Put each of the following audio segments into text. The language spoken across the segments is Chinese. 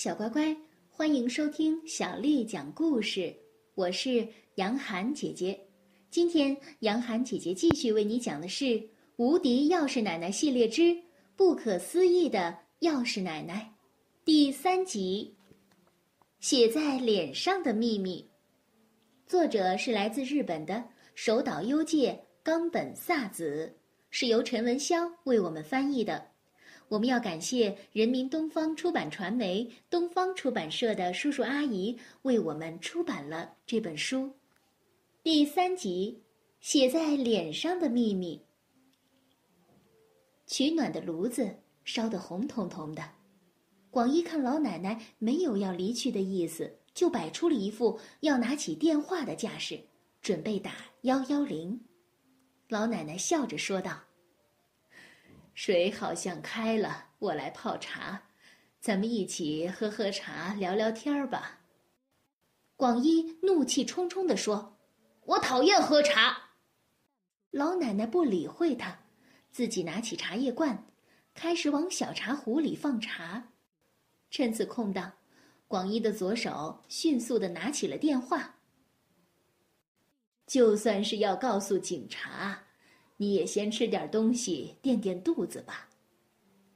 小乖乖，欢迎收听小丽讲故事。我是杨涵姐姐。今天，杨涵姐姐继续为你讲的是《无敌钥匙奶奶》系列之《不可思议的钥匙奶奶》第三集《写在脸上的秘密》。作者是来自日本的手岛优介冈本萨子，是由陈文潇为我们翻译的。我们要感谢人民东方出版传媒东方出版社的叔叔阿姨为我们出版了这本书。第三集，写在脸上的秘密。取暖的炉子烧得红彤彤的，广一看老奶奶没有要离去的意思，就摆出了一副要拿起电话的架势，准备打幺幺零。老奶奶笑着说道。水好像开了，我来泡茶，咱们一起喝喝茶，聊聊天儿吧。广一怒气冲冲地说：“我讨厌喝茶。”老奶奶不理会他，自己拿起茶叶罐，开始往小茶壶里放茶。趁此空档，广一的左手迅速地拿起了电话。就算是要告诉警察。你也先吃点东西垫垫肚子吧。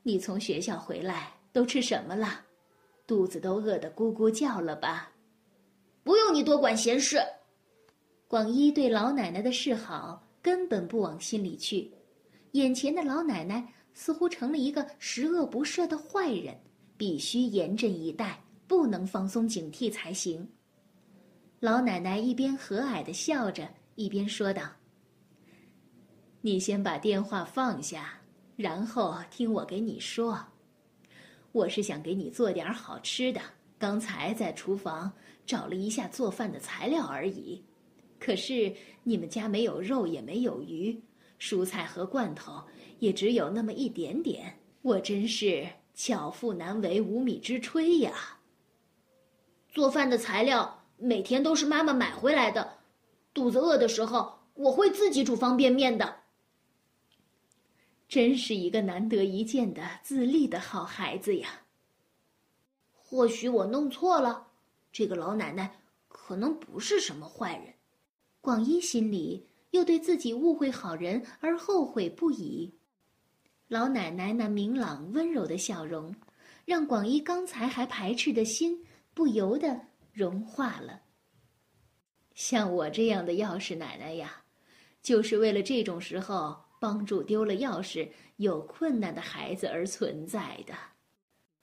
你从学校回来都吃什么了？肚子都饿得咕咕叫了吧？不用你多管闲事。广一对老奶奶的示好根本不往心里去，眼前的老奶奶似乎成了一个十恶不赦的坏人，必须严阵以待，不能放松警惕才行。老奶奶一边和蔼地笑着，一边说道。你先把电话放下，然后听我给你说。我是想给你做点好吃的，刚才在厨房找了一下做饭的材料而已。可是你们家没有肉，也没有鱼，蔬菜和罐头也只有那么一点点。我真是巧妇难为无米之炊呀。做饭的材料每天都是妈妈买回来的，肚子饿的时候我会自己煮方便面的。真是一个难得一见的自立的好孩子呀。或许我弄错了，这个老奶奶可能不是什么坏人。广一心里又对自己误会好人而后悔不已。老奶奶那明朗温柔的笑容，让广一刚才还排斥的心不由得融化了。像我这样的钥匙奶奶呀，就是为了这种时候。帮助丢了钥匙、有困难的孩子而存在的。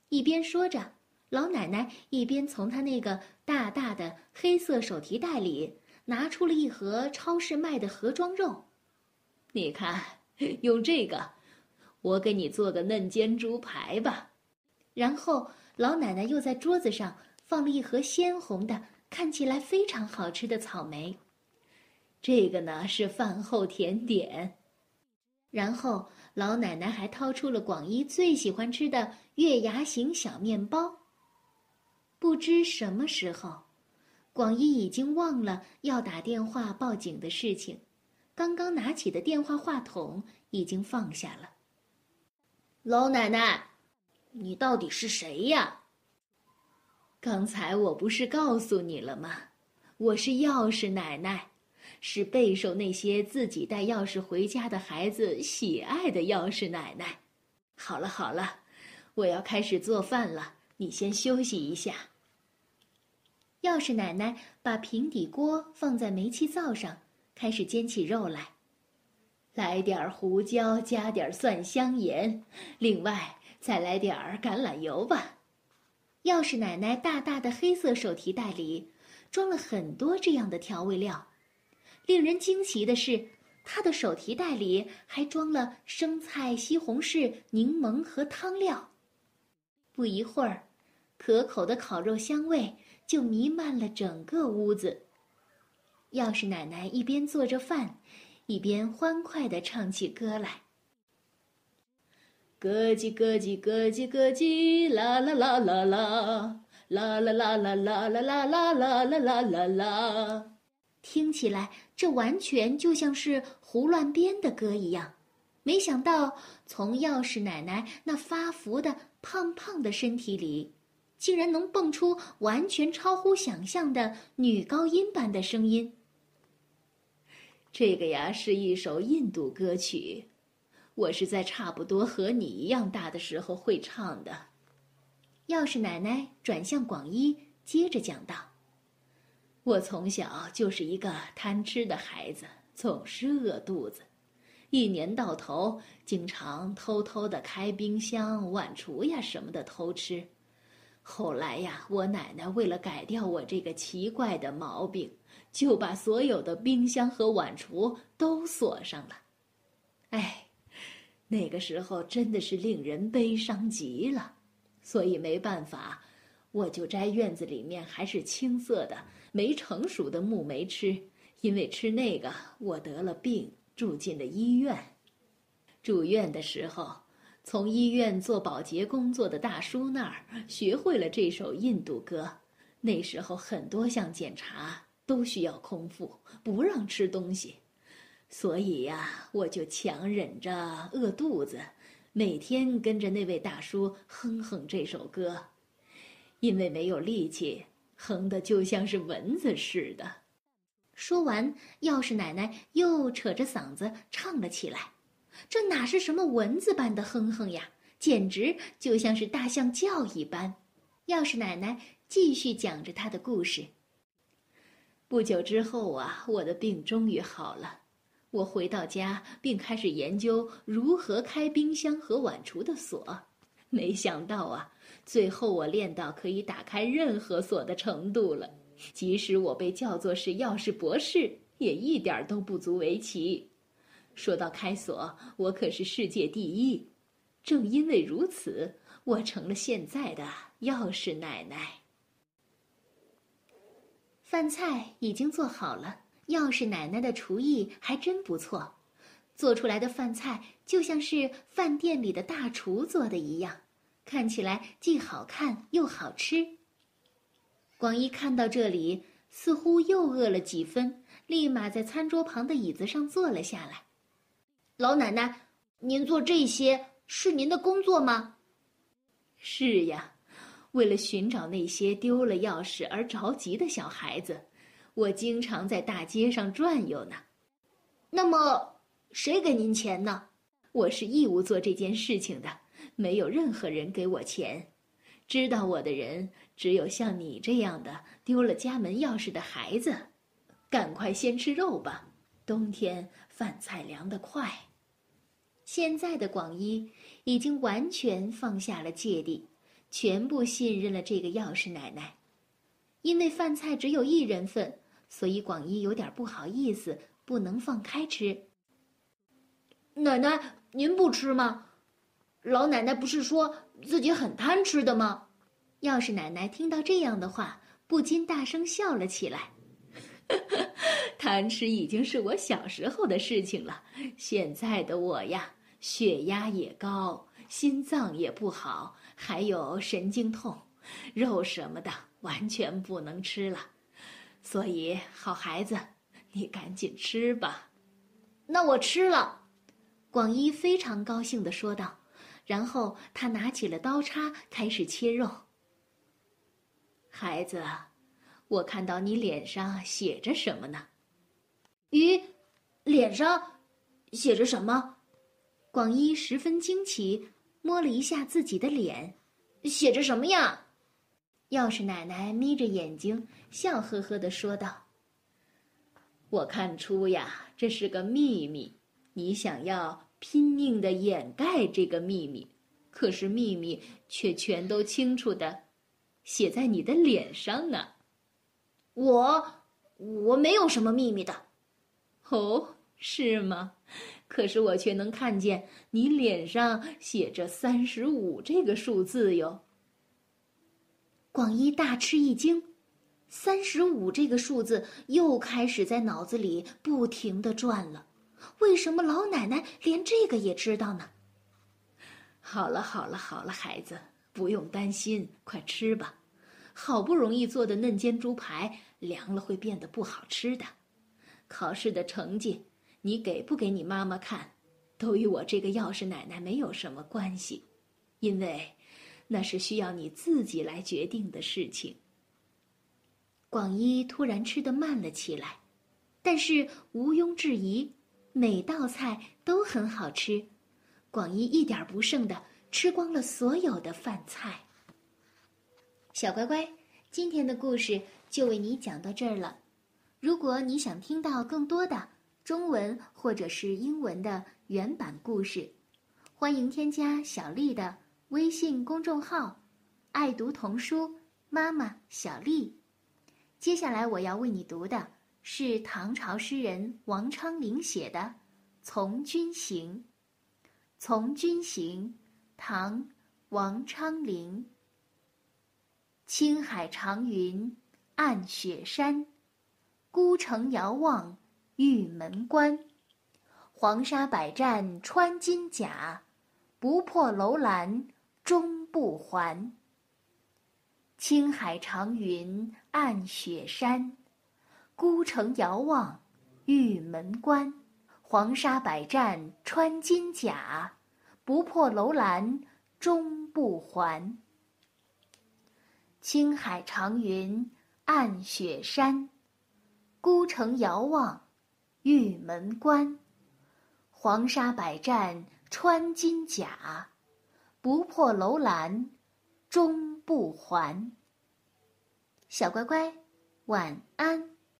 一边说着，老奶奶一边从她那个大大的黑色手提袋里拿出了一盒超市卖的盒装肉。你看，用这个，我给你做个嫩煎猪排吧。然后，老奶奶又在桌子上放了一盒鲜红的、看起来非常好吃的草莓。这个呢，是饭后甜点。然后，老奶奶还掏出了广一最喜欢吃的月牙形小面包。不知什么时候，广一已经忘了要打电话报警的事情，刚刚拿起的电话话筒已经放下了。老奶奶，你到底是谁呀？刚才我不是告诉你了吗？我是钥匙奶奶。是备受那些自己带钥匙回家的孩子喜爱的钥匙奶奶。好了好了，我要开始做饭了，你先休息一下。钥匙奶奶把平底锅放在煤气灶上，开始煎起肉来。来点胡椒，加点蒜香盐，另外再来点橄榄油吧。钥匙奶奶大大的黑色手提袋里装了很多这样的调味料。令人惊奇的是，他的手提袋里还装了生菜、西红柿、柠檬和汤料。不一会儿，可口的烤肉香味就弥漫了整个屋子。钥匙奶奶一边做着饭，一边欢快地唱起歌来：“咯叽咯叽咯叽咯叽，啦啦啦啦啦，啦啦啦啦啦啦啦啦啦啦啦啦。”听起来，这完全就像是胡乱编的歌一样。没想到，从钥匙奶奶那发福的胖胖的身体里，竟然能蹦出完全超乎想象的女高音般的声音。这个呀是一首印度歌曲，我是在差不多和你一样大的时候会唱的。钥匙奶奶转向广一，接着讲道：“我从小就是一个贪吃的孩子，总是饿肚子。”一年到头，经常偷偷的开冰箱、碗橱呀什么的偷吃。后来呀，我奶奶为了改掉我这个奇怪的毛病，就把所有的冰箱和碗橱都锁上了。哎，那个时候真的是令人悲伤极了。所以没办法，我就摘院子里面还是青色的、没成熟的木莓吃，因为吃那个我得了病。住进了医院，住院的时候，从医院做保洁工作的大叔那儿学会了这首印度歌。那时候很多项检查都需要空腹，不让吃东西，所以呀，我就强忍着饿肚子，每天跟着那位大叔哼哼这首歌，因为没有力气，哼的就像是蚊子似的。说完，钥匙奶奶又扯着嗓子唱了起来。这哪是什么蚊子般的哼哼呀，简直就像是大象叫一般。钥匙奶奶继续讲着她的故事。不久之后啊，我的病终于好了。我回到家，并开始研究如何开冰箱和碗橱的锁。没想到啊，最后我练到可以打开任何锁的程度了。即使我被叫做是钥匙博士，也一点都不足为奇。说到开锁，我可是世界第一。正因为如此，我成了现在的钥匙奶奶。饭菜已经做好了，钥匙奶奶的厨艺还真不错，做出来的饭菜就像是饭店里的大厨做的一样，看起来既好看又好吃。广一看到这里，似乎又饿了几分，立马在餐桌旁的椅子上坐了下来。老奶奶，您做这些是您的工作吗？是呀，为了寻找那些丢了钥匙而着急的小孩子，我经常在大街上转悠呢。那么，谁给您钱呢？我是义务做这件事情的，没有任何人给我钱。知道我的人。只有像你这样的丢了家门钥匙的孩子，赶快先吃肉吧。冬天饭菜凉得快。现在的广一已经完全放下了芥蒂，全部信任了这个钥匙奶奶。因为饭菜只有一人份，所以广一有点不好意思，不能放开吃。奶奶，您不吃吗？老奶奶不是说自己很贪吃的吗？要是奶奶听到这样的话，不禁大声笑了起来。贪吃已经是我小时候的事情了，现在的我呀，血压也高，心脏也不好，还有神经痛，肉什么的完全不能吃了。所以，好孩子，你赶紧吃吧。那我吃了。广一非常高兴地说道，然后他拿起了刀叉，开始切肉。孩子，我看到你脸上写着什么呢？咦，脸上写着什么？广一十分惊奇，摸了一下自己的脸，写着什么呀？钥匙奶奶眯着眼睛，笑呵呵的说道：“我看出呀，这是个秘密，你想要拼命的掩盖这个秘密，可是秘密却全都清楚的。”写在你的脸上呢，我我没有什么秘密的，哦，是吗？可是我却能看见你脸上写着三十五这个数字哟。广一大吃一惊，三十五这个数字又开始在脑子里不停的转了。为什么老奶奶连这个也知道呢？好了好了好了，孩子。不用担心，快吃吧。好不容易做的嫩煎猪排凉了会变得不好吃的。考试的成绩，你给不给你妈妈看，都与我这个钥匙奶奶没有什么关系，因为那是需要你自己来决定的事情。广一突然吃得慢了起来，但是毋庸置疑，每道菜都很好吃。广一一点不剩的吃光了所有的饭菜。小乖乖，今天的故事就为你讲到这儿了。如果你想听到更多的中文或者是英文的原版故事，欢迎添加小丽的微信公众号“爱读童书妈妈小丽”。接下来我要为你读的是唐朝诗人王昌龄写的《从军行》。《从军行》，唐·王昌龄。青海长云暗雪山，孤城遥望玉门关。黄沙百战穿金甲，不破楼兰终不还。青海长云暗雪山，孤城遥望玉门关。黄沙百战穿金甲，不破楼兰终不还。青海长云暗雪山，孤城遥望玉门关。黄沙百战穿金甲，不破楼兰终不还。小乖乖，晚安。